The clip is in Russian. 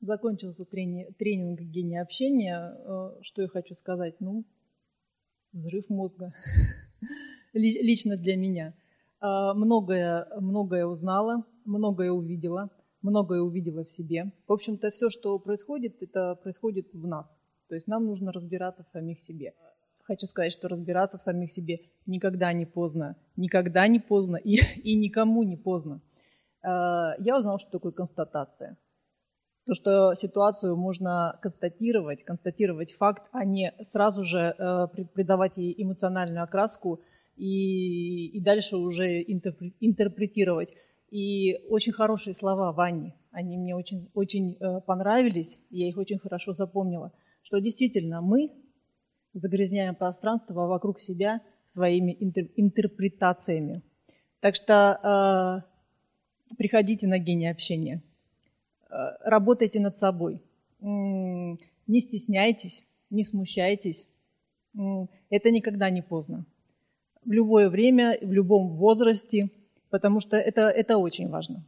Закончился трени- тренинг гения общения. Э, что я хочу сказать? Ну, взрыв мозга. Лично для меня. Э, многое, многое узнала, многое увидела, многое увидела в себе. В общем-то, все, что происходит, это происходит в нас. То есть нам нужно разбираться в самих себе. Хочу сказать, что разбираться в самих себе никогда не поздно. Никогда не поздно и, и никому не поздно. Э, я узнала, что такое констатация – то, что ситуацию можно констатировать, констатировать факт, а не сразу же э, придавать ей эмоциональную окраску и, и дальше уже интерпретировать. И очень хорошие слова Вани, они мне очень, очень э, понравились, я их очень хорошо запомнила, что действительно мы загрязняем пространство вокруг себя своими интер, интерпретациями. Так что э, приходите на гений общения. Э, работайте над собой. Не стесняйтесь, не смущайтесь. Это никогда не поздно. В любое время, в любом возрасте, потому что это, это очень важно.